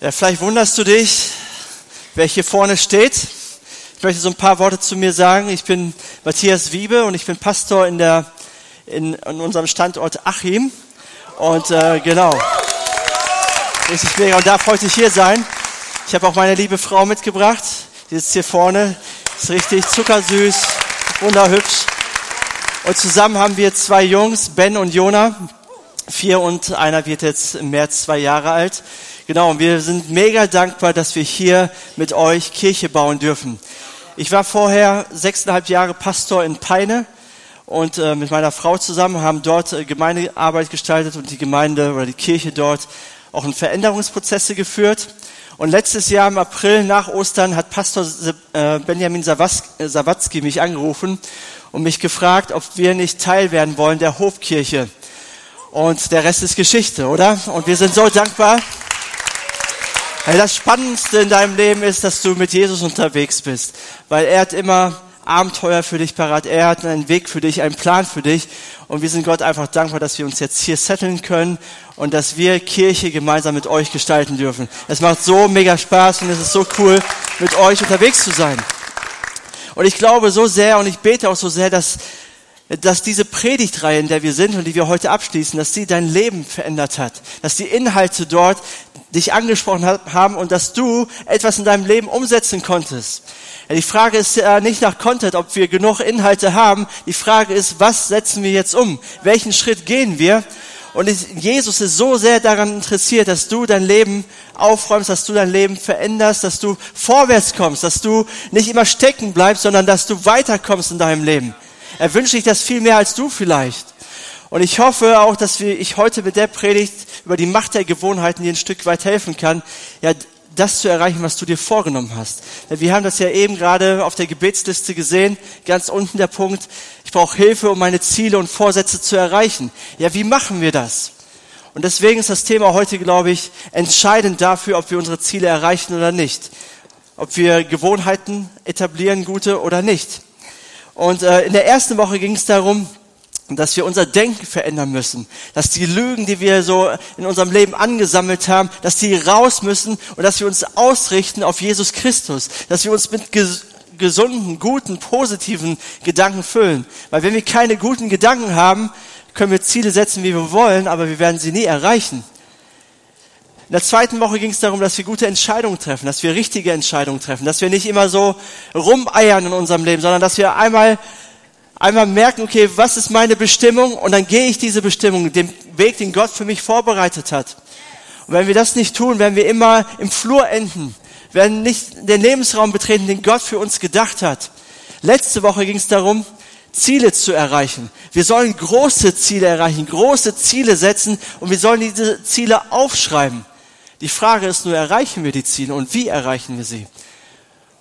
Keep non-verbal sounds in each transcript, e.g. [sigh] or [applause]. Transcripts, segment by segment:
Ja, vielleicht wunderst du dich, wer hier vorne steht. Ich möchte so ein paar Worte zu mir sagen. Ich bin Matthias Wiebe und ich bin Pastor in der in, in unserem Standort Achim. Und äh, genau, richtig mega und darf heute hier sein. Ich habe auch meine liebe Frau mitgebracht. Die sitzt hier vorne. Ist richtig zuckersüß, wunderhübsch. Und zusammen haben wir zwei Jungs, Ben und Jona. Vier und einer wird jetzt im März zwei Jahre alt. Genau, und wir sind mega dankbar, dass wir hier mit euch Kirche bauen dürfen. Ich war vorher sechseinhalb Jahre Pastor in Peine und äh, mit meiner Frau zusammen haben dort äh, Gemeindearbeit gestaltet und die Gemeinde oder die Kirche dort auch in Veränderungsprozesse geführt. Und letztes Jahr im April nach Ostern hat Pastor äh, Benjamin äh, Sawatzki mich angerufen und mich gefragt, ob wir nicht Teil werden wollen der Hofkirche. Und der Rest ist Geschichte, oder? Und wir sind so dankbar. Das Spannendste in deinem Leben ist, dass du mit Jesus unterwegs bist, weil er hat immer Abenteuer für dich parat. Er hat einen Weg für dich, einen Plan für dich. Und wir sind Gott einfach dankbar, dass wir uns jetzt hier setteln können und dass wir Kirche gemeinsam mit euch gestalten dürfen. Es macht so mega Spaß und es ist so cool, mit euch unterwegs zu sein. Und ich glaube so sehr und ich bete auch so sehr, dass dass diese Predigtreihe, in der wir sind und die wir heute abschließen, dass sie dein Leben verändert hat, dass die Inhalte dort dich angesprochen haben und dass du etwas in deinem Leben umsetzen konntest. Die Frage ist ja nicht nach Content, ob wir genug Inhalte haben. Die Frage ist, was setzen wir jetzt um? Welchen Schritt gehen wir? Und Jesus ist so sehr daran interessiert, dass du dein Leben aufräumst, dass du dein Leben veränderst, dass du vorwärts kommst, dass du nicht immer stecken bleibst, sondern dass du weiterkommst in deinem Leben. Er wünscht sich das viel mehr als du vielleicht. Und ich hoffe auch, dass wir, ich heute mit der Predigt über die Macht der Gewohnheiten dir ein Stück weit helfen kann, ja, das zu erreichen, was du dir vorgenommen hast. Wir haben das ja eben gerade auf der Gebetsliste gesehen, ganz unten der Punkt, ich brauche Hilfe, um meine Ziele und Vorsätze zu erreichen. Ja, wie machen wir das? Und deswegen ist das Thema heute, glaube ich, entscheidend dafür, ob wir unsere Ziele erreichen oder nicht. Ob wir Gewohnheiten etablieren, gute oder nicht. Und äh, in der ersten Woche ging es darum, dass wir unser Denken verändern müssen, dass die Lügen, die wir so in unserem Leben angesammelt haben, dass die raus müssen und dass wir uns ausrichten auf Jesus Christus, dass wir uns mit ges gesunden, guten, positiven Gedanken füllen. Weil wenn wir keine guten Gedanken haben, können wir Ziele setzen, wie wir wollen, aber wir werden sie nie erreichen. In der zweiten Woche ging es darum, dass wir gute Entscheidungen treffen, dass wir richtige Entscheidungen treffen, dass wir nicht immer so rumeiern in unserem Leben, sondern dass wir einmal, einmal merken, okay, was ist meine Bestimmung? Und dann gehe ich diese Bestimmung, den Weg, den Gott für mich vorbereitet hat. Und wenn wir das nicht tun, werden wir immer im Flur enden, werden nicht den Lebensraum betreten, den Gott für uns gedacht hat. Letzte Woche ging es darum, Ziele zu erreichen. Wir sollen große Ziele erreichen, große Ziele setzen und wir sollen diese Ziele aufschreiben. Die Frage ist nur, erreichen wir die Ziele und wie erreichen wir sie?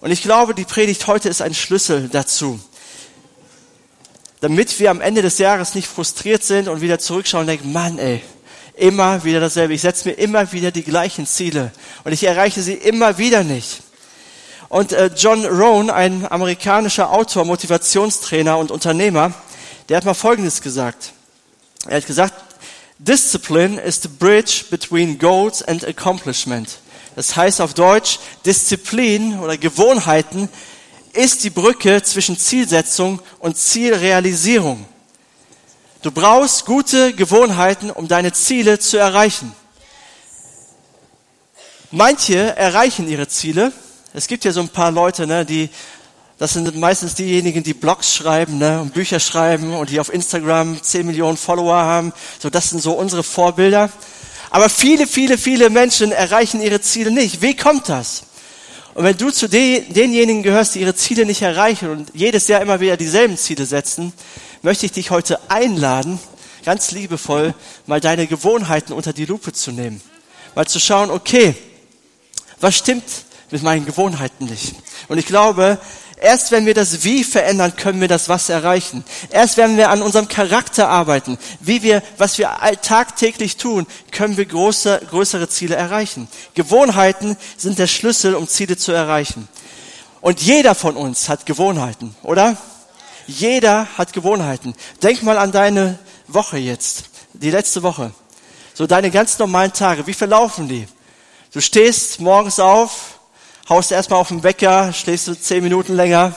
Und ich glaube, die Predigt heute ist ein Schlüssel dazu. Damit wir am Ende des Jahres nicht frustriert sind und wieder zurückschauen und denken, Mann, ey, immer wieder dasselbe. Ich setze mir immer wieder die gleichen Ziele und ich erreiche sie immer wieder nicht. Und äh, John Rohn, ein amerikanischer Autor, Motivationstrainer und Unternehmer, der hat mal Folgendes gesagt. Er hat gesagt, Discipline is the bridge between goals and accomplishment. Das heißt auf Deutsch, Disziplin oder Gewohnheiten ist die Brücke zwischen Zielsetzung und Zielrealisierung. Du brauchst gute Gewohnheiten, um deine Ziele zu erreichen. Manche erreichen ihre Ziele. Es gibt ja so ein paar Leute, ne, die das sind meistens diejenigen, die Blogs schreiben ne, und Bücher schreiben und die auf Instagram 10 Millionen Follower haben. So, das sind so unsere Vorbilder. Aber viele, viele, viele Menschen erreichen ihre Ziele nicht. Wie kommt das? Und wenn du zu den, denjenigen gehörst, die ihre Ziele nicht erreichen und jedes Jahr immer wieder dieselben Ziele setzen, möchte ich dich heute einladen, ganz liebevoll mal deine Gewohnheiten unter die Lupe zu nehmen. Mal zu schauen, okay, was stimmt mit meinen Gewohnheiten nicht? Und ich glaube, Erst wenn wir das Wie verändern, können wir das Was erreichen. Erst wenn wir an unserem Charakter arbeiten, wie wir, was wir tagtäglich tun, können wir große, größere Ziele erreichen. Gewohnheiten sind der Schlüssel, um Ziele zu erreichen. Und jeder von uns hat Gewohnheiten, oder? Jeder hat Gewohnheiten. Denk mal an deine Woche jetzt, die letzte Woche. So deine ganz normalen Tage, wie verlaufen die? Du stehst morgens auf, haust erstmal auf den Wecker, schläfst du zehn Minuten länger,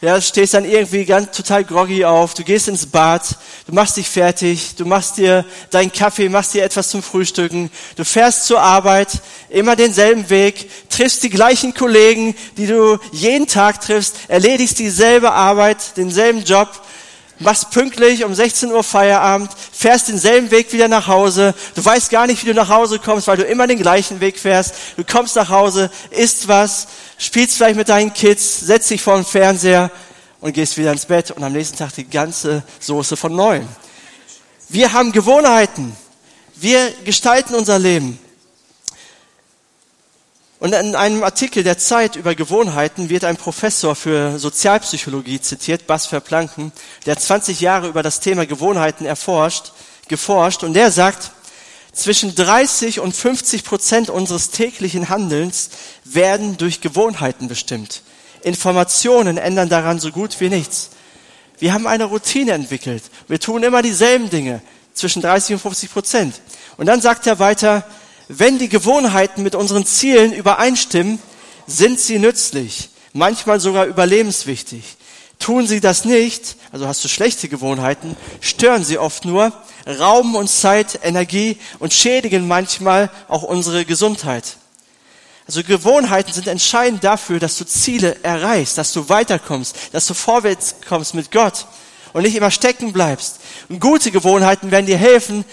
ja, stehst dann irgendwie ganz total groggy auf, du gehst ins Bad, du machst dich fertig, du machst dir deinen Kaffee, machst dir etwas zum Frühstücken, du fährst zur Arbeit, immer denselben Weg, triffst die gleichen Kollegen, die du jeden Tag triffst, erledigst dieselbe Arbeit, denselben Job, machst pünktlich um 16 Uhr Feierabend, fährst denselben Weg wieder nach Hause, du weißt gar nicht, wie du nach Hause kommst, weil du immer den gleichen Weg fährst, du kommst nach Hause, isst was, spielst vielleicht mit deinen Kids, setzt dich vor den Fernseher und gehst wieder ins Bett und am nächsten Tag die ganze Soße von neuem. Wir haben Gewohnheiten. Wir gestalten unser Leben. Und in einem Artikel der Zeit über Gewohnheiten wird ein Professor für Sozialpsychologie zitiert, Bas Verplanken, der 20 Jahre über das Thema Gewohnheiten erforscht, geforscht und der sagt, zwischen 30 und 50 Prozent unseres täglichen Handelns werden durch Gewohnheiten bestimmt. Informationen ändern daran so gut wie nichts. Wir haben eine Routine entwickelt. Wir tun immer dieselben Dinge, zwischen 30 und 50 Prozent. Und dann sagt er weiter, wenn die Gewohnheiten mit unseren Zielen übereinstimmen, sind sie nützlich, manchmal sogar überlebenswichtig. Tun sie das nicht, also hast du schlechte Gewohnheiten, stören sie oft nur, rauben uns Zeit, Energie und schädigen manchmal auch unsere Gesundheit. Also Gewohnheiten sind entscheidend dafür, dass du Ziele erreichst, dass du weiterkommst, dass du vorwärts kommst mit Gott und nicht immer stecken bleibst. Und gute Gewohnheiten werden dir helfen,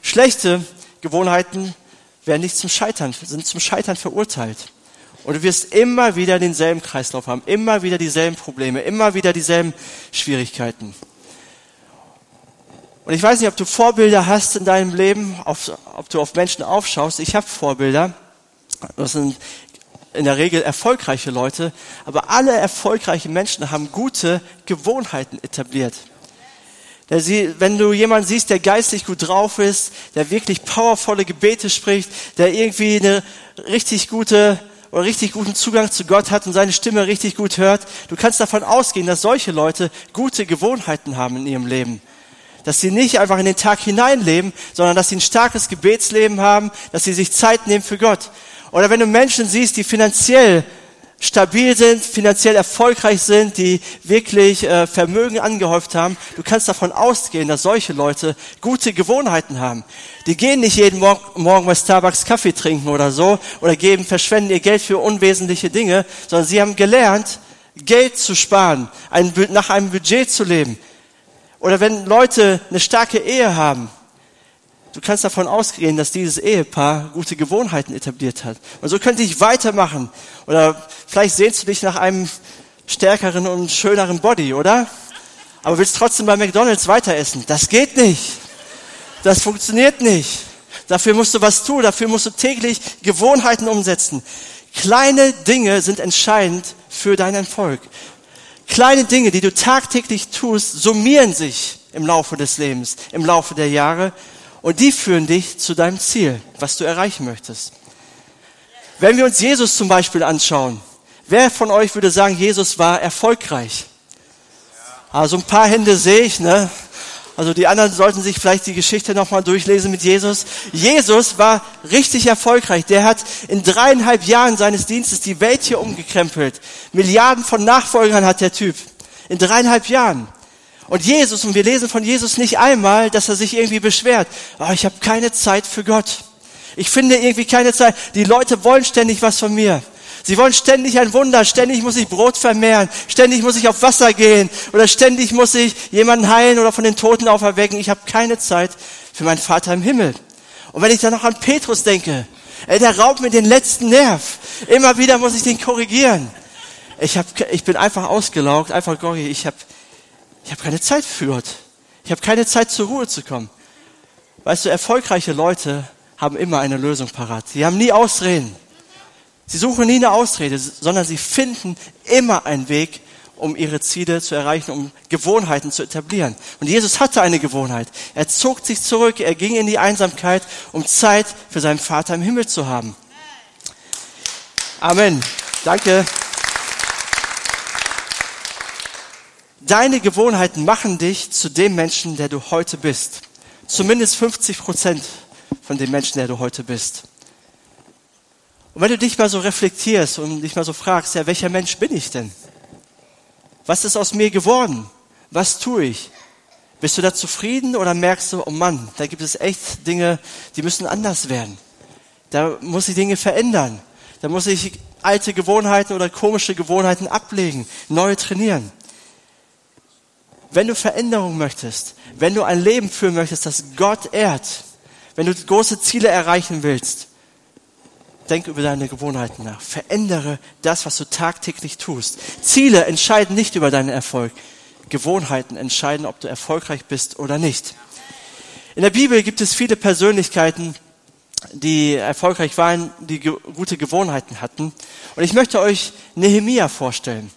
schlechte Gewohnheiten werden nicht zum Scheitern, sind zum Scheitern verurteilt. Und du wirst immer wieder denselben Kreislauf haben, immer wieder dieselben Probleme, immer wieder dieselben Schwierigkeiten. Und ich weiß nicht, ob du Vorbilder hast in deinem Leben, ob du auf Menschen aufschaust. Ich habe Vorbilder. Das sind in der Regel erfolgreiche Leute, aber alle erfolgreichen Menschen haben gute Gewohnheiten etabliert. Wenn du jemanden siehst, der geistlich gut drauf ist, der wirklich powervolle Gebete spricht, der irgendwie eine richtig gute oder richtig guten Zugang zu Gott hat und seine Stimme richtig gut hört, du kannst davon ausgehen, dass solche Leute gute Gewohnheiten haben in ihrem Leben. Dass sie nicht einfach in den Tag hineinleben, sondern dass sie ein starkes Gebetsleben haben, dass sie sich Zeit nehmen für Gott. Oder wenn du Menschen siehst, die finanziell stabil sind, finanziell erfolgreich sind, die wirklich äh, Vermögen angehäuft haben, du kannst davon ausgehen, dass solche Leute gute Gewohnheiten haben. Die gehen nicht jeden Morgen, Morgen bei Starbucks Kaffee trinken oder so oder geben, verschwenden ihr Geld für unwesentliche Dinge, sondern sie haben gelernt, Geld zu sparen, ein, nach einem Budget zu leben. Oder wenn Leute eine starke Ehe haben, Du kannst davon ausgehen, dass dieses Ehepaar gute Gewohnheiten etabliert hat. Und so könnte ich weitermachen. Oder vielleicht sehnst du dich nach einem stärkeren und schöneren Body, oder? Aber willst trotzdem bei McDonalds weiter essen. Das geht nicht. Das funktioniert nicht. Dafür musst du was tun. Dafür musst du täglich Gewohnheiten umsetzen. Kleine Dinge sind entscheidend für deinen Erfolg. Kleine Dinge, die du tagtäglich tust, summieren sich im Laufe des Lebens, im Laufe der Jahre und die führen dich zu deinem Ziel, was du erreichen möchtest. Wenn wir uns Jesus zum Beispiel anschauen, wer von euch würde sagen, Jesus war erfolgreich? Also ein paar Hände sehe ich, ne? Also die anderen sollten sich vielleicht die Geschichte nochmal durchlesen mit Jesus. Jesus war richtig erfolgreich. Der hat in dreieinhalb Jahren seines Dienstes die Welt hier umgekrempelt. Milliarden von Nachfolgern hat der Typ. In dreieinhalb Jahren. Und Jesus, und wir lesen von Jesus nicht einmal, dass er sich irgendwie beschwert. Oh, ich habe keine Zeit für Gott. Ich finde irgendwie keine Zeit. Die Leute wollen ständig was von mir. Sie wollen ständig ein Wunder, ständig muss ich Brot vermehren, ständig muss ich auf Wasser gehen oder ständig muss ich jemanden heilen oder von den Toten auferwecken. Ich habe keine Zeit für meinen Vater im Himmel. Und wenn ich dann noch an Petrus denke, ey, der raubt mir den letzten Nerv. Immer wieder muss ich den korrigieren. Ich, hab, ich bin einfach ausgelaugt, einfach, Gori, ich habe ich habe keine Zeit für Gott. Ich habe keine Zeit zur Ruhe zu kommen. Weißt du, erfolgreiche Leute haben immer eine Lösung parat. Sie haben nie Ausreden. Sie suchen nie eine Ausrede, sondern sie finden immer einen Weg, um ihre Ziele zu erreichen, um Gewohnheiten zu etablieren. Und Jesus hatte eine Gewohnheit. Er zog sich zurück, er ging in die Einsamkeit, um Zeit für seinen Vater im Himmel zu haben. Amen. Danke. Deine Gewohnheiten machen dich zu dem Menschen, der du heute bist. Zumindest 50 Prozent von dem Menschen, der du heute bist. Und wenn du dich mal so reflektierst und dich mal so fragst, ja, welcher Mensch bin ich denn? Was ist aus mir geworden? Was tue ich? Bist du da zufrieden oder merkst du, oh Mann, da gibt es echt Dinge, die müssen anders werden. Da muss ich Dinge verändern. Da muss ich alte Gewohnheiten oder komische Gewohnheiten ablegen, neue trainieren. Wenn du Veränderung möchtest, wenn du ein Leben führen möchtest, das Gott ehrt, wenn du große Ziele erreichen willst, denk über deine Gewohnheiten nach. Verändere das, was du tagtäglich tust. Ziele entscheiden nicht über deinen Erfolg. Gewohnheiten entscheiden, ob du erfolgreich bist oder nicht. In der Bibel gibt es viele Persönlichkeiten, die erfolgreich waren, die gute Gewohnheiten hatten. Und ich möchte euch Nehemia vorstellen.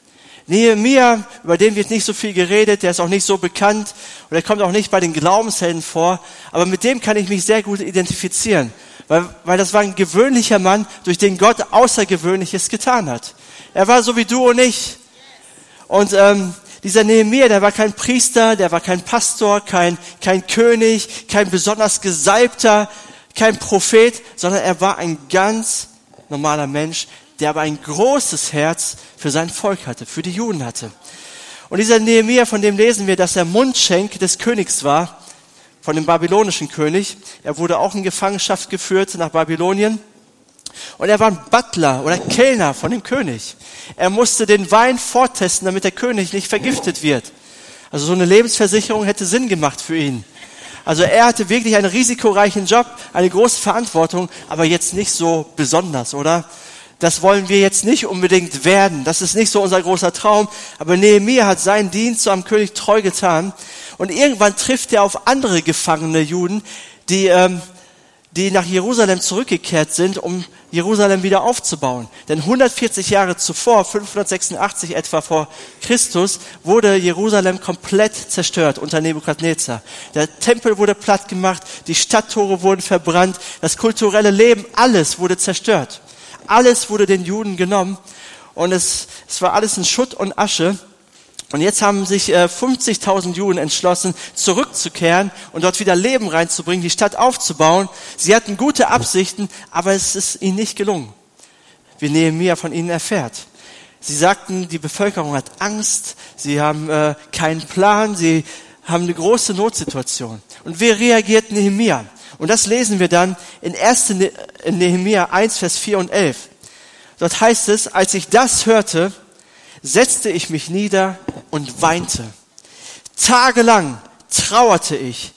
Nehemia, über den wird nicht so viel geredet, der ist auch nicht so bekannt und er kommt auch nicht bei den Glaubenshelden vor, aber mit dem kann ich mich sehr gut identifizieren, weil, weil das war ein gewöhnlicher Mann, durch den Gott Außergewöhnliches getan hat. Er war so wie du und ich. Und ähm, dieser Nehemia, der war kein Priester, der war kein Pastor, kein, kein König, kein besonders Gesalbter, kein Prophet, sondern er war ein ganz normaler Mensch, der aber ein großes Herz für sein Volk hatte, für die Juden hatte. Und dieser Nehemia, von dem lesen wir, dass er Mundschenk des Königs war, von dem babylonischen König. Er wurde auch in Gefangenschaft geführt nach Babylonien. Und er war ein Butler oder Kellner von dem König. Er musste den Wein vortesten, damit der König nicht vergiftet wird. Also so eine Lebensversicherung hätte Sinn gemacht für ihn. Also er hatte wirklich einen risikoreichen Job, eine große Verantwortung, aber jetzt nicht so besonders, oder? Das wollen wir jetzt nicht unbedingt werden. Das ist nicht so unser großer Traum. Aber Nehemiah hat seinen Dienst am König treu getan. Und irgendwann trifft er auf andere gefangene Juden, die, ähm, die nach Jerusalem zurückgekehrt sind, um Jerusalem wieder aufzubauen. Denn 140 Jahre zuvor, 586 etwa vor Christus, wurde Jerusalem komplett zerstört unter Nebukadnezar. Der Tempel wurde platt gemacht, die Stadttore wurden verbrannt, das kulturelle Leben, alles wurde zerstört. Alles wurde den Juden genommen und es, es war alles in Schutt und Asche. Und jetzt haben sich äh, 50.000 Juden entschlossen, zurückzukehren und dort wieder Leben reinzubringen, die Stadt aufzubauen. Sie hatten gute Absichten, aber es ist ihnen nicht gelungen. Wie Nehemiah von ihnen erfährt. Sie sagten, die Bevölkerung hat Angst, sie haben äh, keinen Plan, sie haben eine große Notsituation. Und wie reagiert Nehemiah? Und das lesen wir dann in 1. Ne-, Nehemiah 1, Vers 4 und 11. Dort heißt es, als ich das hörte, setzte ich mich nieder und weinte. Tagelang trauerte ich,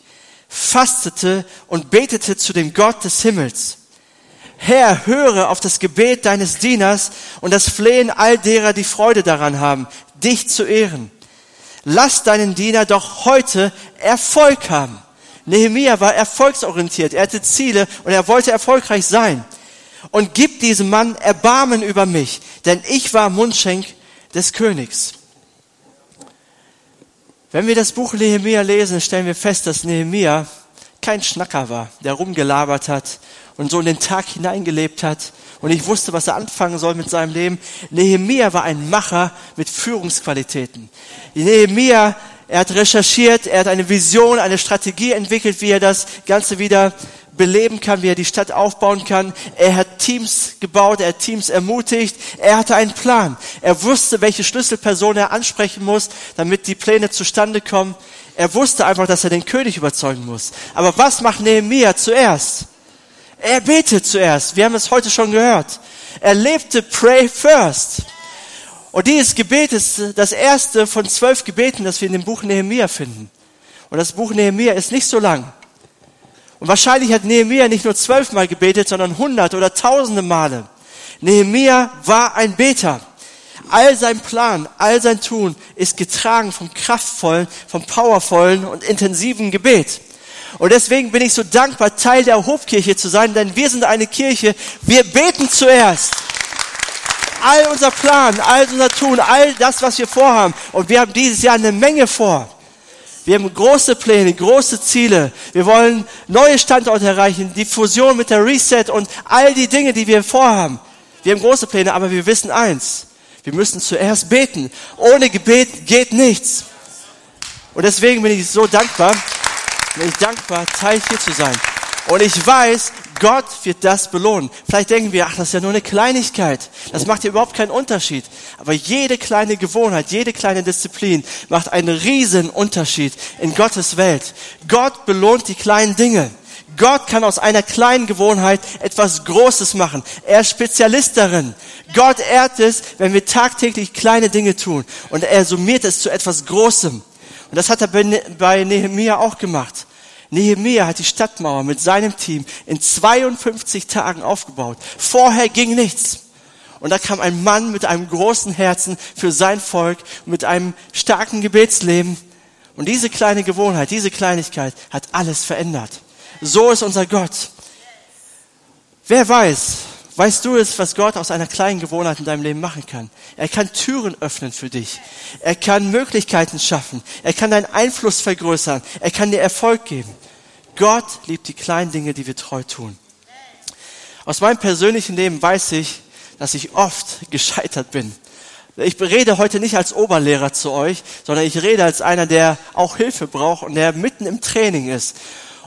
fastete und betete zu dem Gott des Himmels. Herr, höre auf das Gebet deines Dieners und das Flehen all derer, die Freude daran haben, dich zu ehren. Lass deinen Diener doch heute Erfolg haben. Nehemia war erfolgsorientiert, er hatte Ziele und er wollte erfolgreich sein. Und gib diesem Mann Erbarmen über mich, denn ich war Mundschenk des Königs. Wenn wir das Buch Nehemia lesen, stellen wir fest, dass Nehemia kein Schnacker war, der rumgelabert hat und so in den Tag hineingelebt hat und ich wusste, was er anfangen soll mit seinem Leben. Nehemia war ein Macher mit Führungsqualitäten. Nehemia er hat recherchiert, er hat eine Vision, eine Strategie entwickelt, wie er das Ganze wieder beleben kann, wie er die Stadt aufbauen kann. Er hat Teams gebaut, er hat Teams ermutigt. Er hatte einen Plan. Er wusste, welche Schlüsselperson er ansprechen muss, damit die Pläne zustande kommen. Er wusste einfach, dass er den König überzeugen muss. Aber was macht Nehemiah zuerst? Er betet zuerst. Wir haben es heute schon gehört. Er lebte Pray First. Und dieses Gebet ist das erste von zwölf Gebeten, das wir in dem Buch Nehemiah finden. Und das Buch Nehemiah ist nicht so lang. Und wahrscheinlich hat Nehemiah nicht nur zwölfmal gebetet, sondern hundert oder tausende Male. Nehemiah war ein Beter. All sein Plan, all sein Tun ist getragen vom kraftvollen, vom powervollen und intensiven Gebet. Und deswegen bin ich so dankbar, Teil der Hofkirche zu sein, denn wir sind eine Kirche, wir beten zuerst all unser Plan, all unser Tun, all das, was wir vorhaben. Und wir haben dieses Jahr eine Menge vor. Wir haben große Pläne, große Ziele. Wir wollen neue Standorte erreichen, die Fusion mit der Reset und all die Dinge, die wir vorhaben. Wir haben große Pläne, aber wir wissen eins. Wir müssen zuerst beten. Ohne Gebet geht nichts. Und deswegen bin ich so dankbar, bin ich dankbar, Teil hier zu sein. Und ich weiß, Gott wird das belohnen. Vielleicht denken wir, ach, das ist ja nur eine Kleinigkeit. Das macht ja überhaupt keinen Unterschied. Aber jede kleine Gewohnheit, jede kleine Disziplin macht einen riesen Unterschied in Gottes Welt. Gott belohnt die kleinen Dinge. Gott kann aus einer kleinen Gewohnheit etwas Großes machen. Er ist Spezialist darin. Gott ehrt es, wenn wir tagtäglich kleine Dinge tun. Und er summiert es zu etwas Großem. Und das hat er bei Nehemiah auch gemacht. Nehemiah hat die Stadtmauer mit seinem Team in 52 Tagen aufgebaut. Vorher ging nichts. Und da kam ein Mann mit einem großen Herzen für sein Volk, mit einem starken Gebetsleben. Und diese kleine Gewohnheit, diese Kleinigkeit hat alles verändert. So ist unser Gott. Wer weiß, weißt du es, was Gott aus einer kleinen Gewohnheit in deinem Leben machen kann? Er kann Türen öffnen für dich. Er kann Möglichkeiten schaffen. Er kann deinen Einfluss vergrößern. Er kann dir Erfolg geben. Gott liebt die kleinen Dinge, die wir treu tun. Aus meinem persönlichen Leben weiß ich, dass ich oft [laughs] gescheitert bin. Ich rede heute nicht als Oberlehrer zu euch, sondern ich rede als einer, der auch Hilfe braucht und der mitten im Training ist.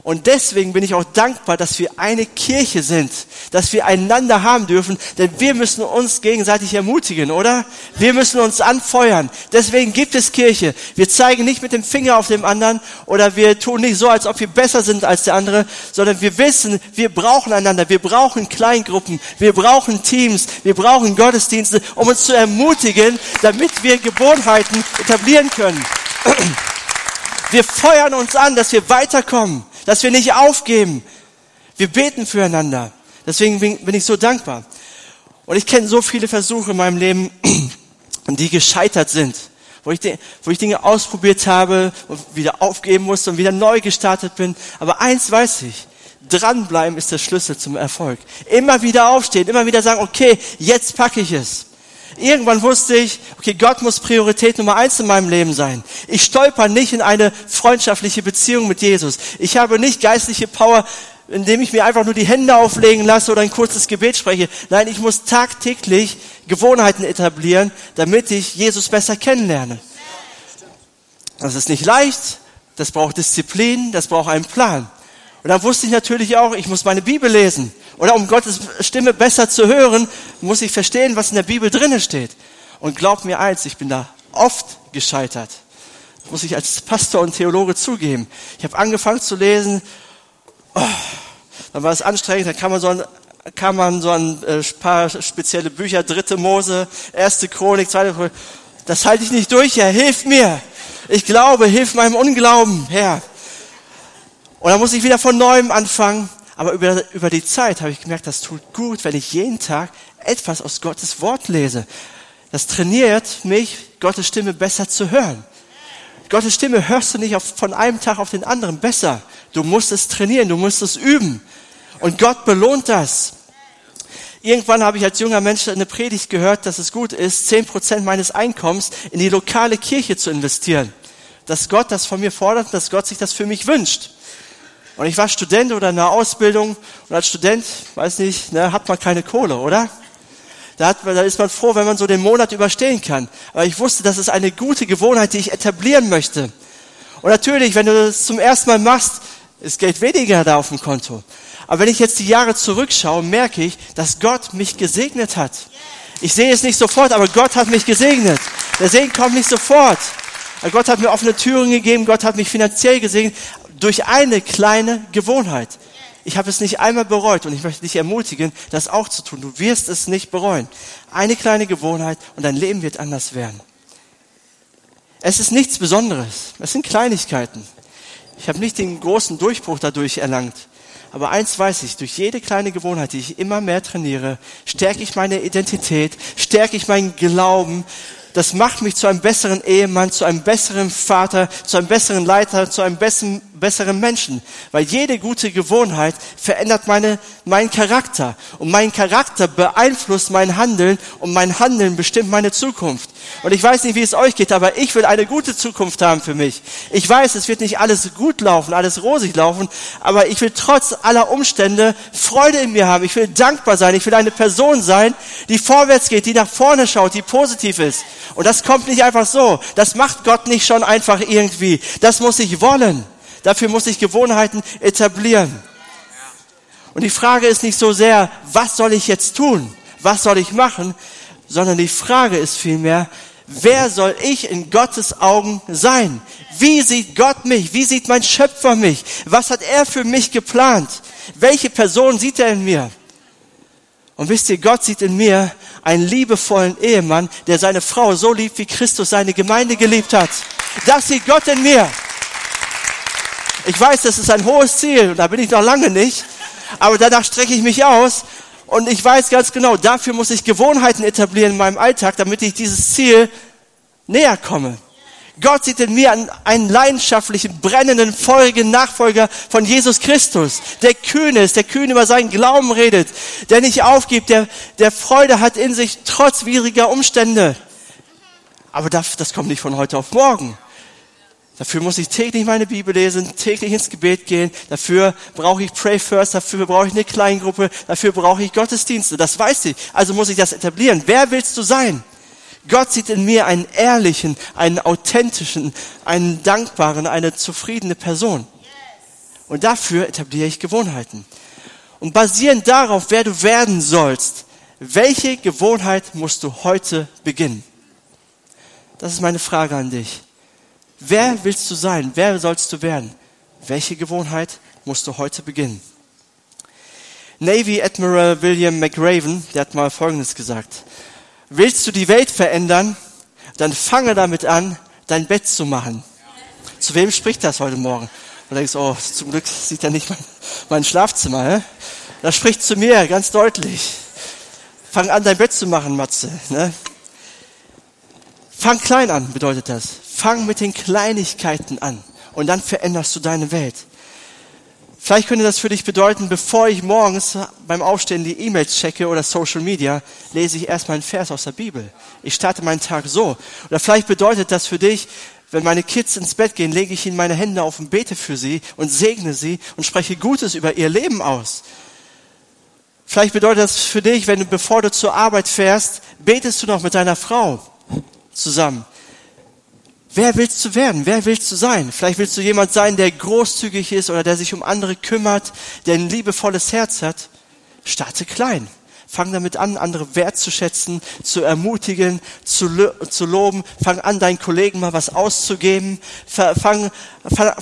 Und deswegen bin ich auch dankbar, dass wir eine Kirche sind, dass wir einander haben dürfen, denn wir müssen uns gegenseitig ermutigen, oder? Wir müssen uns anfeuern. Deswegen gibt es Kirche. Wir zeigen nicht mit dem Finger auf dem anderen oder wir tun nicht so, als ob wir besser sind als der andere, sondern wir wissen, wir brauchen einander. Wir brauchen Kleingruppen, wir brauchen Teams, wir brauchen Gottesdienste, um uns zu ermutigen, damit wir Gewohnheiten etablieren können. Wir feuern uns an, dass wir weiterkommen dass wir nicht aufgeben. Wir beten füreinander. Deswegen bin ich so dankbar. Und ich kenne so viele Versuche in meinem Leben, [clears throat] die gescheitert sind, wo ich, wo ich Dinge ausprobiert habe und wieder aufgeben musste und wieder neu gestartet bin. Aber eins weiß ich, dranbleiben ist der Schlüssel zum Erfolg. Immer wieder aufstehen, immer wieder sagen, okay, jetzt packe ich es. Irgendwann wusste ich, okay, Gott muss Priorität Nummer eins in meinem Leben sein. Ich stolper nicht in eine freundschaftliche Beziehung mit Jesus. Ich habe nicht geistliche Power, indem ich mir einfach nur die Hände auflegen lasse oder ein kurzes Gebet spreche. Nein, ich muss tagtäglich Gewohnheiten etablieren, damit ich Jesus besser kennenlerne. Das ist nicht leicht, das braucht Disziplin, das braucht einen Plan. Und dann wusste ich natürlich auch, ich muss meine Bibel lesen. Oder um Gottes Stimme besser zu hören, muss ich verstehen, was in der Bibel drinnen steht. Und glaub mir eins, ich bin da oft gescheitert. Das muss ich als Pastor und Theologe zugeben. Ich habe angefangen zu lesen, oh, dann war es anstrengend, dann kann man so ein kann man so ein äh, paar spezielle Bücher, dritte Mose, erste Chronik, zweite Chronik. Das halte ich nicht durch, Herr, hilf mir. Ich glaube, hilf meinem Unglauben, Herr. Und dann muss ich wieder von neuem anfangen. Aber über, über die Zeit habe ich gemerkt, das tut gut, wenn ich jeden Tag etwas aus Gottes Wort lese. Das trainiert mich, Gottes Stimme besser zu hören. Gottes Stimme hörst du nicht auf, von einem Tag auf den anderen besser. Du musst es trainieren, du musst es üben. Und Gott belohnt das. Irgendwann habe ich als junger Mensch eine Predigt gehört, dass es gut ist, zehn Prozent meines Einkommens in die lokale Kirche zu investieren. Dass Gott das von mir fordert, dass Gott sich das für mich wünscht. Und ich war Student oder in einer Ausbildung und als Student, weiß nicht, ne, hat man keine Kohle, oder? Da, hat, da ist man froh, wenn man so den Monat überstehen kann. Aber ich wusste, das ist eine gute Gewohnheit, die ich etablieren möchte. Und natürlich, wenn du das zum ersten Mal machst, ist Geld weniger da auf dem Konto. Aber wenn ich jetzt die Jahre zurückschaue, merke ich, dass Gott mich gesegnet hat. Ich sehe es nicht sofort, aber Gott hat mich gesegnet. Der Segen kommt nicht sofort. Gott hat mir offene Türen gegeben, Gott hat mich finanziell gesegnet, durch eine kleine Gewohnheit. Ich habe es nicht einmal bereut und ich möchte dich ermutigen, das auch zu tun. Du wirst es nicht bereuen. Eine kleine Gewohnheit und dein Leben wird anders werden. Es ist nichts Besonderes. Es sind Kleinigkeiten. Ich habe nicht den großen Durchbruch dadurch erlangt. Aber eins weiß ich, durch jede kleine Gewohnheit, die ich immer mehr trainiere, stärke ich meine Identität, stärke ich meinen Glauben, das macht mich zu einem besseren Ehemann, zu einem besseren Vater, zu einem besseren Leiter, zu einem besseren, besseren Menschen. Weil jede gute Gewohnheit verändert meine, meinen Charakter. Und mein Charakter beeinflusst mein Handeln und mein Handeln bestimmt meine Zukunft. Und ich weiß nicht, wie es euch geht, aber ich will eine gute Zukunft haben für mich. Ich weiß, es wird nicht alles gut laufen, alles rosig laufen, aber ich will trotz aller Umstände Freude in mir haben. Ich will dankbar sein. Ich will eine Person sein, die vorwärts geht, die nach vorne schaut, die positiv ist. Und das kommt nicht einfach so. Das macht Gott nicht schon einfach irgendwie. Das muss ich wollen. Dafür muss ich Gewohnheiten etablieren. Und die Frage ist nicht so sehr, was soll ich jetzt tun? Was soll ich machen? Sondern die Frage ist vielmehr, wer soll ich in Gottes Augen sein? Wie sieht Gott mich? Wie sieht mein Schöpfer mich? Was hat er für mich geplant? Welche Person sieht er in mir? Und wisst ihr, Gott sieht in mir einen liebevollen Ehemann, der seine Frau so liebt, wie Christus seine Gemeinde geliebt hat. Das sieht Gott in mir. Ich weiß, das ist ein hohes Ziel da bin ich noch lange nicht, aber danach strecke ich mich aus und ich weiß ganz genau, dafür muss ich Gewohnheiten etablieren in meinem Alltag, damit ich dieses Ziel näher komme. Gott sieht in mir einen leidenschaftlichen, brennenden, feurigen Nachfolger von Jesus Christus, der kühn ist, der kühn über seinen Glauben redet, der nicht aufgibt, der, der Freude hat in sich trotz widriger Umstände. Aber das, das kommt nicht von heute auf morgen. Dafür muss ich täglich meine Bibel lesen, täglich ins Gebet gehen. Dafür brauche ich Pray First, dafür brauche ich eine Kleingruppe, dafür brauche ich Gottesdienste. Das weiß ich. Also muss ich das etablieren. Wer willst du sein? Gott sieht in mir einen ehrlichen, einen authentischen, einen dankbaren, eine zufriedene Person. Und dafür etabliere ich Gewohnheiten. Und basierend darauf, wer du werden sollst, welche Gewohnheit musst du heute beginnen? Das ist meine Frage an dich. Wer willst du sein? Wer sollst du werden? Welche Gewohnheit musst du heute beginnen? Navy Admiral William McRaven, der hat mal Folgendes gesagt. Willst du die Welt verändern, dann fange damit an, dein Bett zu machen. Zu wem spricht das heute Morgen? Und denkst, oh, zum Glück sieht er nicht mein, mein Schlafzimmer. Hä? Das spricht zu mir ganz deutlich. Fang an, dein Bett zu machen, Matze. Ne? Fang klein an, bedeutet das. Fang mit den Kleinigkeiten an. Und dann veränderst du deine Welt. Vielleicht könnte das für dich bedeuten, bevor ich morgens beim Aufstehen die E-Mails checke oder Social Media, lese ich erstmal einen Vers aus der Bibel. Ich starte meinen Tag so. Oder vielleicht bedeutet das für dich, wenn meine Kids ins Bett gehen, lege ich ihnen meine Hände auf und bete für sie und segne sie und spreche Gutes über ihr Leben aus. Vielleicht bedeutet das für dich, wenn du, bevor du zur Arbeit fährst, betest du noch mit deiner Frau zusammen. Wer willst du werden? Wer willst du sein? Vielleicht willst du jemand sein, der großzügig ist oder der sich um andere kümmert, der ein liebevolles Herz hat. Starte klein. Fang damit an, andere wertzuschätzen, zu ermutigen, zu, zu loben. Fang an, deinen Kollegen mal was auszugeben. Fang, fang,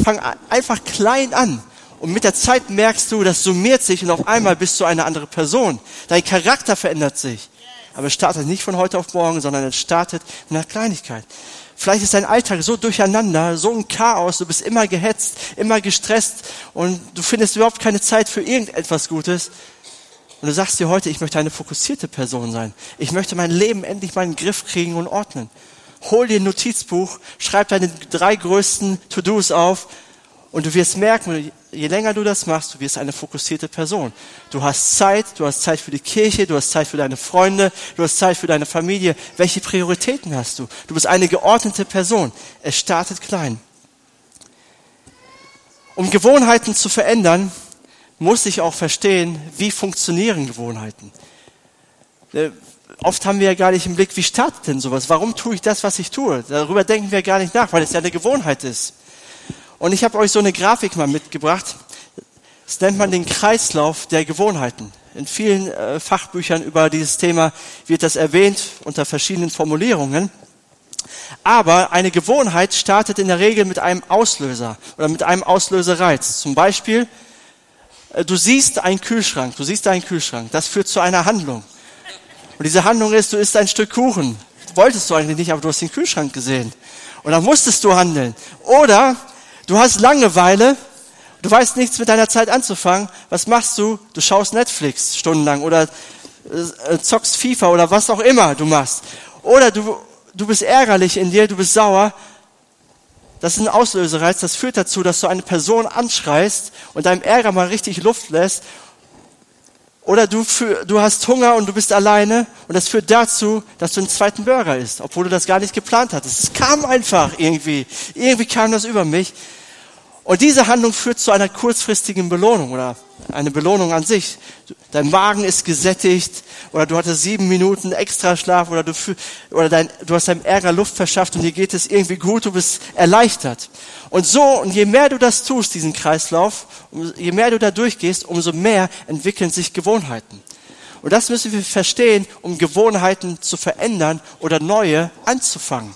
fang einfach klein an. Und mit der Zeit merkst du, das summiert sich und auf einmal bist du eine andere Person. Dein Charakter verändert sich. Aber es startet nicht von heute auf morgen, sondern es startet mit einer Kleinigkeit. Vielleicht ist dein Alltag so durcheinander, so ein Chaos, du bist immer gehetzt, immer gestresst und du findest überhaupt keine Zeit für irgendetwas Gutes. Und du sagst dir heute, ich möchte eine fokussierte Person sein. Ich möchte mein Leben endlich mal in den Griff kriegen und ordnen. Hol dir ein Notizbuch, schreib deine drei größten To-Dos auf und du wirst merken, je länger du das machst, du wirst eine fokussierte Person. Du hast Zeit, du hast Zeit für die Kirche, du hast Zeit für deine Freunde, du hast Zeit für deine Familie. Welche Prioritäten hast du? Du bist eine geordnete Person. Es startet klein. Um Gewohnheiten zu verändern, muss ich auch verstehen, wie funktionieren Gewohnheiten. Äh, oft haben wir ja gar nicht im Blick, wie startet denn sowas? Warum tue ich das, was ich tue? Darüber denken wir gar nicht nach, weil es ja eine Gewohnheit ist. Und ich habe euch so eine Grafik mal mitgebracht. Das nennt man den Kreislauf der Gewohnheiten. In vielen äh, Fachbüchern über dieses Thema wird das erwähnt unter verschiedenen Formulierungen. Aber eine Gewohnheit startet in der Regel mit einem Auslöser oder mit einem Auslösereiz. Zum Beispiel, äh, du siehst einen Kühlschrank, du siehst einen Kühlschrank. Das führt zu einer Handlung. Und diese Handlung ist, du isst ein Stück Kuchen. Wolltest du eigentlich nicht, aber du hast den Kühlschrank gesehen. Und dann musstest du handeln. Oder Du hast Langeweile, du weißt nichts mit deiner Zeit anzufangen. Was machst du? Du schaust Netflix stundenlang oder äh, zockst FIFA oder was auch immer du machst. Oder du, du bist ärgerlich in dir, du bist sauer. Das ist ein Auslösereiz, das führt dazu, dass du eine Person anschreist und deinem Ärger mal richtig Luft lässt. Oder du, du hast Hunger und du bist alleine und das führt dazu, dass du einen zweiten Burger isst, obwohl du das gar nicht geplant hattest. Es kam einfach irgendwie. Irgendwie kam das über mich. Und diese Handlung führt zu einer kurzfristigen Belohnung oder eine Belohnung an sich. Dein Magen ist gesättigt oder du hattest sieben Minuten extra Schlaf oder du, oder dein, du hast deinem Ärger Luft verschafft und dir geht es irgendwie gut, du bist erleichtert. Und so, und je mehr du das tust, diesen Kreislauf, je mehr du da durchgehst, umso mehr entwickeln sich Gewohnheiten. Und das müssen wir verstehen, um Gewohnheiten zu verändern oder neue anzufangen.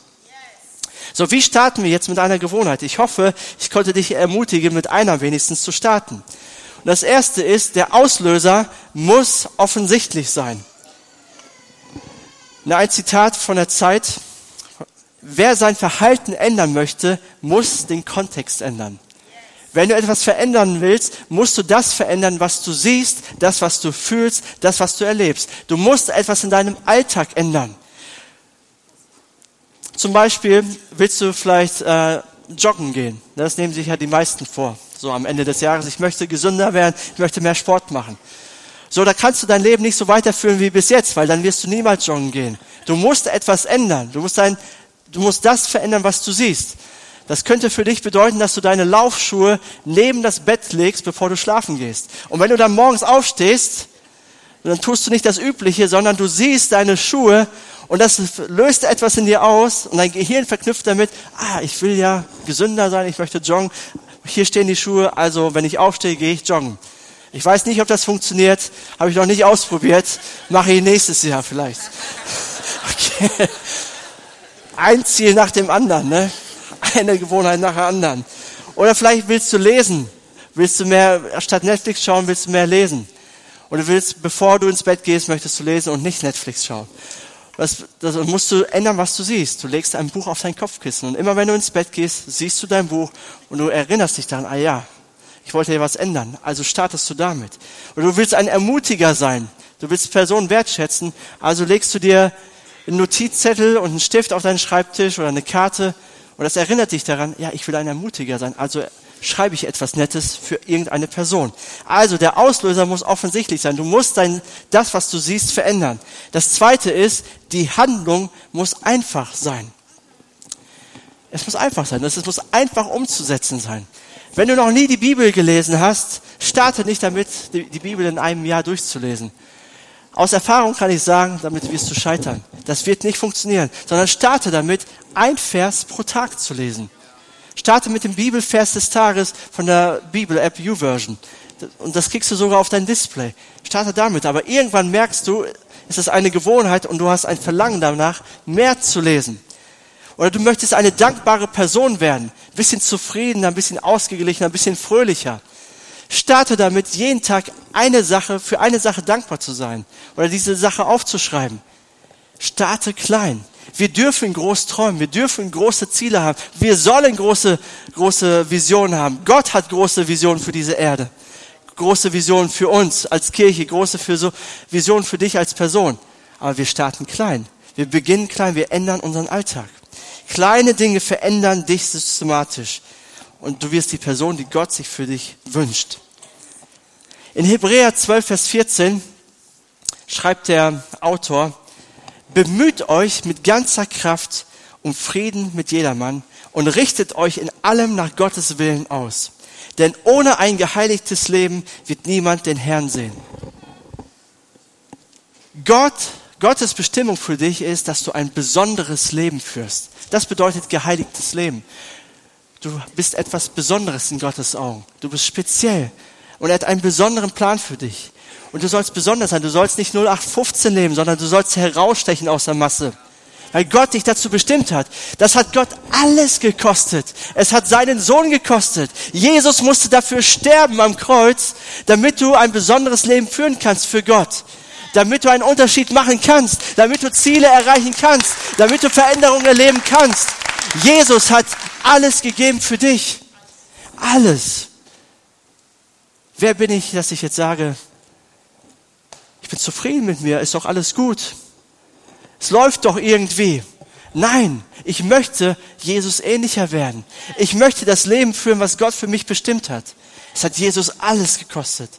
So, wie starten wir jetzt mit einer Gewohnheit? Ich hoffe, ich konnte dich ermutigen, mit einer wenigstens zu starten. Und das erste ist, der Auslöser muss offensichtlich sein. Ein Zitat von der Zeit. Wer sein Verhalten ändern möchte, muss den Kontext ändern. Wenn du etwas verändern willst, musst du das verändern, was du siehst, das, was du fühlst, das, was du erlebst. Du musst etwas in deinem Alltag ändern. Zum Beispiel willst du vielleicht äh, joggen gehen. Das nehmen sich ja die meisten vor. So am Ende des Jahres. Ich möchte gesünder werden. Ich möchte mehr Sport machen. So, da kannst du dein Leben nicht so weiterführen wie bis jetzt, weil dann wirst du niemals joggen gehen. Du musst etwas ändern. Du musst dein, du musst das verändern, was du siehst. Das könnte für dich bedeuten, dass du deine Laufschuhe neben das Bett legst, bevor du schlafen gehst. Und wenn du dann morgens aufstehst, dann tust du nicht das Übliche, sondern du siehst deine Schuhe und das löst etwas in dir aus und dein Gehirn verknüpft damit, ah, ich will ja gesünder sein, ich möchte joggen. Hier stehen die Schuhe, also wenn ich aufstehe, gehe ich joggen. Ich weiß nicht, ob das funktioniert, habe ich noch nicht ausprobiert, mache ich nächstes Jahr vielleicht. [laughs] Okay. Ein Ziel nach dem anderen, ne? Eine Gewohnheit nach der anderen. Oder vielleicht willst du lesen. Willst du mehr, statt Netflix schauen, willst du mehr lesen. Oder willst, bevor du ins Bett gehst, möchtest du lesen und nicht Netflix schauen. Das, das musst du ändern, was du siehst. Du legst ein Buch auf dein Kopfkissen und immer wenn du ins Bett gehst, siehst du dein Buch und du erinnerst dich daran, ah ja, ich wollte hier was ändern. Also startest du damit. Und du willst ein Ermutiger sein. Du willst Personen wertschätzen. Also legst du dir einen Notizzettel und einen Stift auf deinen Schreibtisch oder eine Karte und das erinnert dich daran, ja, ich will ein Ermutiger sein. Also schreibe ich etwas Nettes für irgendeine Person. Also der Auslöser muss offensichtlich sein. Du musst dein, das, was du siehst, verändern. Das zweite ist, die Handlung muss einfach sein. Es muss einfach sein. Es muss einfach umzusetzen sein. Wenn du noch nie die Bibel gelesen hast, starte nicht damit, die Bibel in einem Jahr durchzulesen. Aus Erfahrung kann ich sagen, damit wirst du scheitern. Das wird nicht funktionieren, sondern starte damit, ein Vers pro Tag zu lesen. Starte mit dem Bibelvers des Tages von der Bibel-App YouVersion. Und das kriegst du sogar auf dein Display. Starte damit. Aber irgendwann merkst du, es ist eine Gewohnheit und du hast ein Verlangen danach, mehr zu lesen. Oder du möchtest eine dankbare Person werden. Ein bisschen zufriedener, ein bisschen ausgeglichener, ein bisschen fröhlicher. Starte damit, jeden Tag eine Sache, für eine Sache dankbar zu sein. Oder diese Sache aufzuschreiben. Starte klein. Wir dürfen groß träumen, wir dürfen große Ziele haben, wir sollen große, große Visionen haben. Gott hat große Visionen für diese Erde, große Visionen für uns als Kirche, große Visionen für dich als Person. Aber wir starten klein. Wir beginnen klein, wir ändern unseren Alltag. Kleine Dinge verändern dich systematisch. Und du wirst die Person, die Gott sich für dich wünscht. In Hebräer 12, Vers 14 schreibt der Autor, Bemüht euch mit ganzer Kraft um Frieden mit jedermann und richtet euch in allem nach Gottes Willen aus. Denn ohne ein geheiligtes Leben wird niemand den Herrn sehen. Gott, Gottes Bestimmung für dich ist, dass du ein besonderes Leben führst. Das bedeutet geheiligtes Leben. Du bist etwas Besonderes in Gottes Augen. Du bist speziell. Und er hat einen besonderen Plan für dich. Und du sollst besonders sein. Du sollst nicht 0815 leben, sondern du sollst herausstechen aus der Masse. Weil Gott dich dazu bestimmt hat. Das hat Gott alles gekostet. Es hat seinen Sohn gekostet. Jesus musste dafür sterben am Kreuz, damit du ein besonderes Leben führen kannst für Gott. Damit du einen Unterschied machen kannst. Damit du Ziele erreichen kannst. Damit du Veränderungen erleben kannst. Jesus hat alles gegeben für dich. Alles. Wer bin ich, dass ich jetzt sage, bin zufrieden mit mir, ist doch alles gut. Es läuft doch irgendwie. Nein, ich möchte Jesus ähnlicher werden. Ich möchte das Leben führen, was Gott für mich bestimmt hat. Es hat Jesus alles gekostet.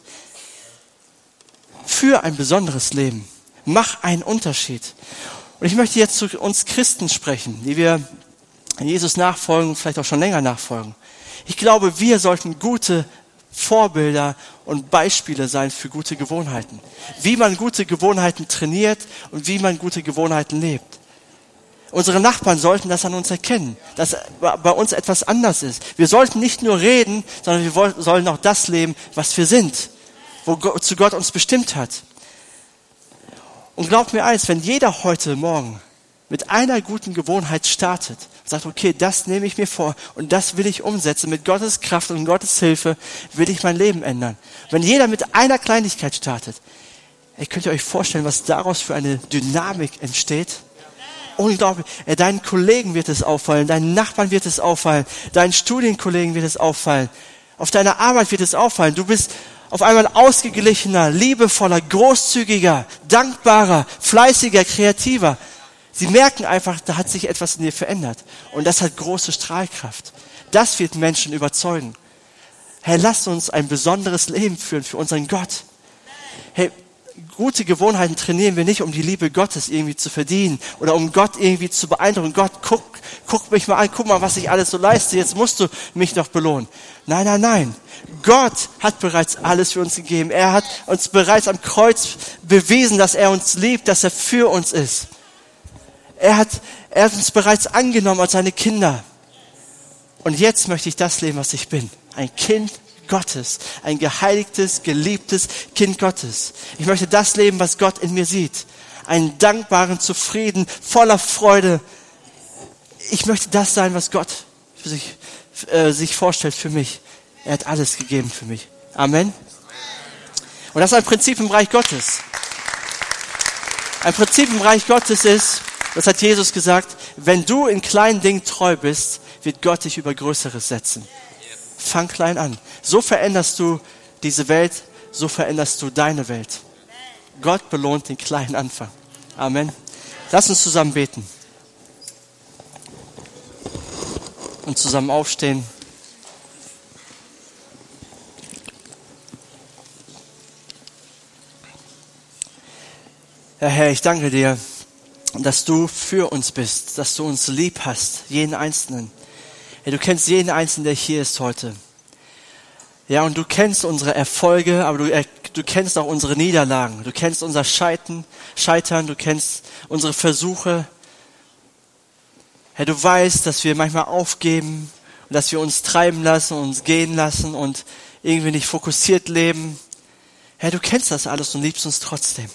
Für ein besonderes Leben. Mach einen Unterschied. Und ich möchte jetzt zu uns Christen sprechen, die wir Jesus nachfolgen, vielleicht auch schon länger nachfolgen. Ich glaube, wir sollten gute Vorbilder und Beispiele sein für gute Gewohnheiten. Wie man gute Gewohnheiten trainiert und wie man gute Gewohnheiten lebt. Unsere Nachbarn sollten das an uns erkennen, dass bei uns etwas anders ist. Wir sollten nicht nur reden, sondern wir sollen auch das leben, was wir sind, wozu Gott uns bestimmt hat. Und glaubt mir eins, wenn jeder heute Morgen mit einer guten Gewohnheit startet, sagt, okay, das nehme ich mir vor und das will ich umsetzen. Mit Gottes Kraft und Gottes Hilfe will ich mein Leben ändern. Wenn jeder mit einer Kleinigkeit startet, ey, könnt ihr euch vorstellen, was daraus für eine Dynamik entsteht? unglaublich. Deinen Kollegen wird es auffallen, deinen Nachbarn wird es auffallen, deinen Studienkollegen wird es auffallen, auf deiner Arbeit wird es auffallen. Du bist auf einmal ausgeglichener, liebevoller, großzügiger, dankbarer, fleißiger, kreativer. Sie merken einfach, da hat sich etwas in dir verändert. Und das hat große Strahlkraft. Das wird Menschen überzeugen. Herr, lass uns ein besonderes Leben führen für unseren Gott. Hey, gute Gewohnheiten trainieren wir nicht, um die Liebe Gottes irgendwie zu verdienen oder um Gott irgendwie zu beeindrucken. Gott, guck, guck mich mal an, guck mal, was ich alles so leiste, jetzt musst du mich doch belohnen. Nein, nein, nein. Gott hat bereits alles für uns gegeben. Er hat uns bereits am Kreuz bewiesen, dass er uns liebt, dass er für uns ist. Er hat, er hat uns bereits angenommen als seine Kinder. Und jetzt möchte ich das leben, was ich bin. Ein Kind Gottes, ein geheiligtes, geliebtes Kind Gottes. Ich möchte das leben, was Gott in mir sieht. Einen dankbaren, zufrieden, voller Freude. Ich möchte das sein, was Gott sich, äh, sich vorstellt für mich. Er hat alles gegeben für mich. Amen. Und das ist ein Prinzip im Reich Gottes. Ein Prinzip im Reich Gottes ist, das hat Jesus gesagt, wenn du in kleinen Dingen treu bist, wird Gott dich über Größeres setzen. Fang klein an. So veränderst du diese Welt, so veränderst du deine Welt. Gott belohnt den kleinen Anfang. Amen. Lass uns zusammen beten. Und zusammen aufstehen. Ja, Herr, ich danke dir, dass du für uns bist, dass du uns lieb hast, jeden Einzelnen. Ja, du kennst jeden Einzelnen, der hier ist heute. Ja, und du kennst unsere Erfolge, aber du, du kennst auch unsere Niederlagen. Du kennst unser Scheitern, Scheitern, du kennst unsere Versuche. Herr, du weißt, dass wir manchmal aufgeben und dass wir uns treiben lassen, uns gehen lassen und irgendwie nicht fokussiert leben. Herr, du kennst das alles und liebst uns trotzdem.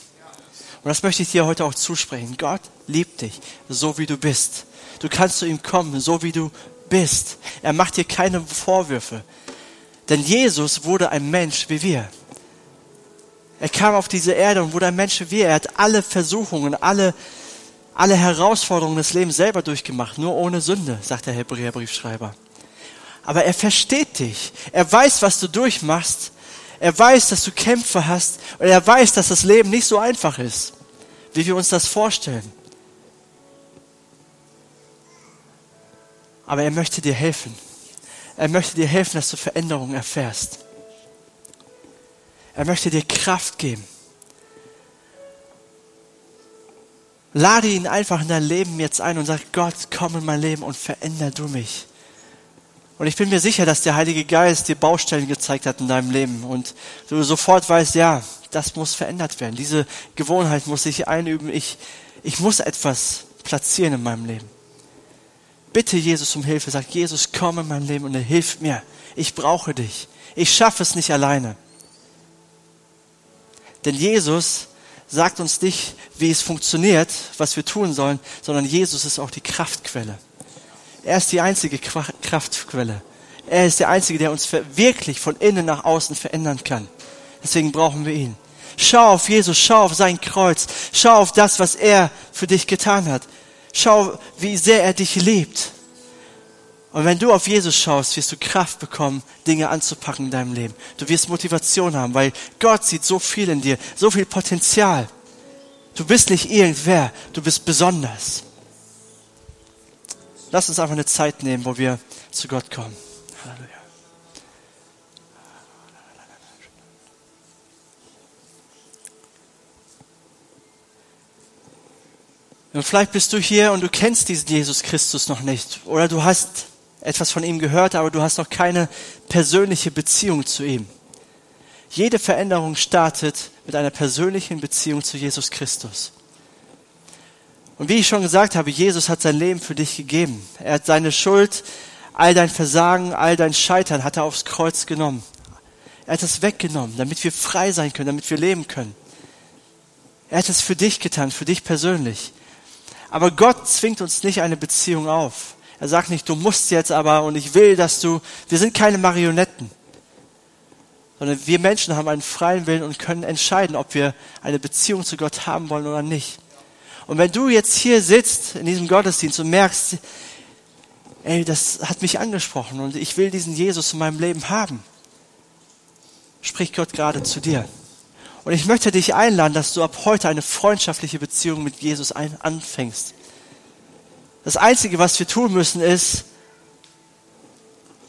Und das möchte ich dir heute auch zusprechen. Gott liebt dich, so wie du bist. Du kannst zu ihm kommen, so wie du bist. Er macht dir keine Vorwürfe. Denn Jesus wurde ein Mensch wie wir. Er kam auf diese Erde und wurde ein Mensch wie wir. Er hat alle Versuchungen, alle, alle Herausforderungen des Lebens selber durchgemacht, nur ohne Sünde, sagt der Hebräerbriefschreiber. Aber er versteht dich. Er weiß, was du durchmachst. Er weiß, dass du Kämpfe hast. Und er weiß, dass das Leben nicht so einfach ist, wie wir uns das vorstellen. Aber er möchte dir helfen. Er möchte dir helfen, dass du Veränderungen erfährst. Er möchte dir Kraft geben. Lade ihn einfach in dein Leben jetzt ein und sag, Gott, komm in mein Leben und veränder du mich. Und ich bin mir sicher, dass der Heilige Geist dir Baustellen gezeigt hat in deinem Leben und du sofort weißt, ja, das muss verändert werden. Diese Gewohnheit muss sich einüben. Ich, ich muss etwas platzieren in meinem Leben bitte Jesus um Hilfe. Sag, Jesus, komm in mein Leben und hilft mir. Ich brauche dich. Ich schaffe es nicht alleine. Denn Jesus sagt uns nicht, wie es funktioniert, was wir tun sollen, sondern Jesus ist auch die Kraftquelle. Er ist die einzige Kraftquelle. Er ist der Einzige, der uns wirklich von innen nach außen verändern kann. Deswegen brauchen wir ihn. Schau auf Jesus, schau auf sein Kreuz, schau auf das, was er für dich getan hat. Schau, wie sehr er dich liebt. Und wenn du auf Jesus schaust, wirst du Kraft bekommen, Dinge anzupacken in deinem Leben. Du wirst Motivation haben, weil Gott sieht so viel in dir, so viel Potenzial. Du bist nicht irgendwer, du bist besonders. Lass uns einfach eine Zeit nehmen, wo wir zu Gott kommen. Halleluja. Und vielleicht bist du hier und du kennst diesen Jesus Christus noch nicht. Oder du hast etwas von ihm gehört, aber du hast noch keine persönliche Beziehung zu ihm. Jede Veränderung startet mit einer persönlichen Beziehung zu Jesus Christus. Und wie ich schon gesagt habe, Jesus hat sein Leben für dich gegeben. Er hat seine Schuld, all dein Versagen, all dein Scheitern hat er aufs Kreuz genommen. Er hat es weggenommen, damit wir frei sein können, damit wir leben können. Er hat es für dich getan, für dich persönlich. Aber Gott zwingt uns nicht eine Beziehung auf. Er sagt nicht, du musst jetzt aber und ich will, dass du, wir sind keine Marionetten. Sondern wir Menschen haben einen freien Willen und können entscheiden, ob wir eine Beziehung zu Gott haben wollen oder nicht. Und wenn du jetzt hier sitzt in diesem Gottesdienst und merkst, ey, das hat mich angesprochen und ich will diesen Jesus in meinem Leben haben, spricht Gott gerade zu dir. Und ich möchte dich einladen, dass du ab heute eine freundschaftliche Beziehung mit Jesus anfängst. Das Einzige, was wir tun müssen, ist,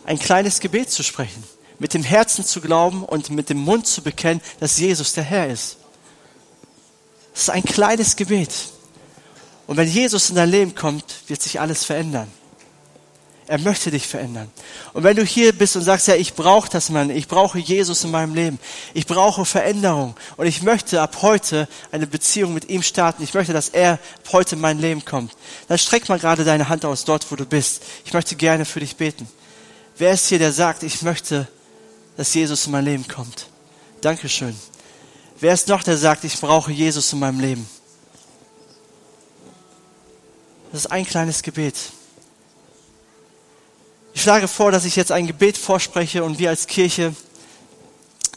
ein kleines Gebet zu sprechen, mit dem Herzen zu glauben und mit dem Mund zu bekennen, dass Jesus der Herr ist. Das ist ein kleines Gebet. Und wenn Jesus in dein Leben kommt, wird sich alles verändern. Er möchte dich verändern. Und wenn du hier bist und sagst, ja, ich brauche das, Mann, ich brauche Jesus in meinem Leben, ich brauche Veränderung und ich möchte ab heute eine Beziehung mit ihm starten, ich möchte, dass er ab heute in mein Leben kommt, dann streck mal gerade deine Hand aus dort, wo du bist. Ich möchte gerne für dich beten. Wer ist hier, der sagt, ich möchte, dass Jesus in mein Leben kommt? Dankeschön. Wer ist noch, der sagt, ich brauche Jesus in meinem Leben? Das ist ein kleines Gebet. Ich schlage vor, dass ich jetzt ein Gebet vorspreche und wir als Kirche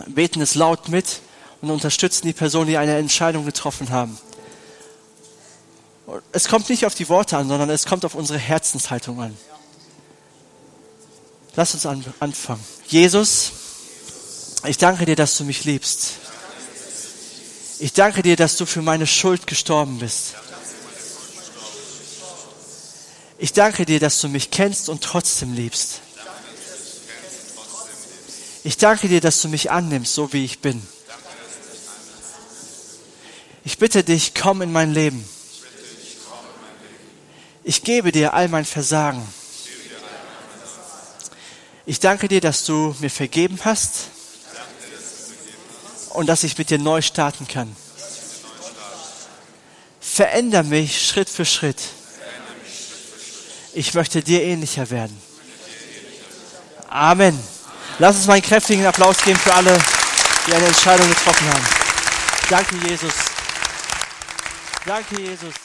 beten es laut mit und unterstützen die Personen, die eine Entscheidung getroffen haben. Es kommt nicht auf die Worte an, sondern es kommt auf unsere Herzenshaltung an. Lass uns an, anfangen. Jesus, ich danke dir, dass du mich liebst. Ich danke dir, dass du für meine Schuld gestorben bist. Ich danke dir, dass du mich kennst und trotzdem liebst. Ich danke dir, dass du mich annimmst, so wie ich bin. Ich bitte dich, komm in mein Leben. Ich gebe dir all mein Versagen. Ich danke dir, dass du mir vergeben hast und dass ich mit dir neu starten kann. Veränder mich Schritt für Schritt. Ich möchte dir ähnlicher werden. Amen. Lass uns mal einen kräftigen Applaus geben für alle, die eine Entscheidung getroffen haben. Danke, Jesus. Danke, Jesus.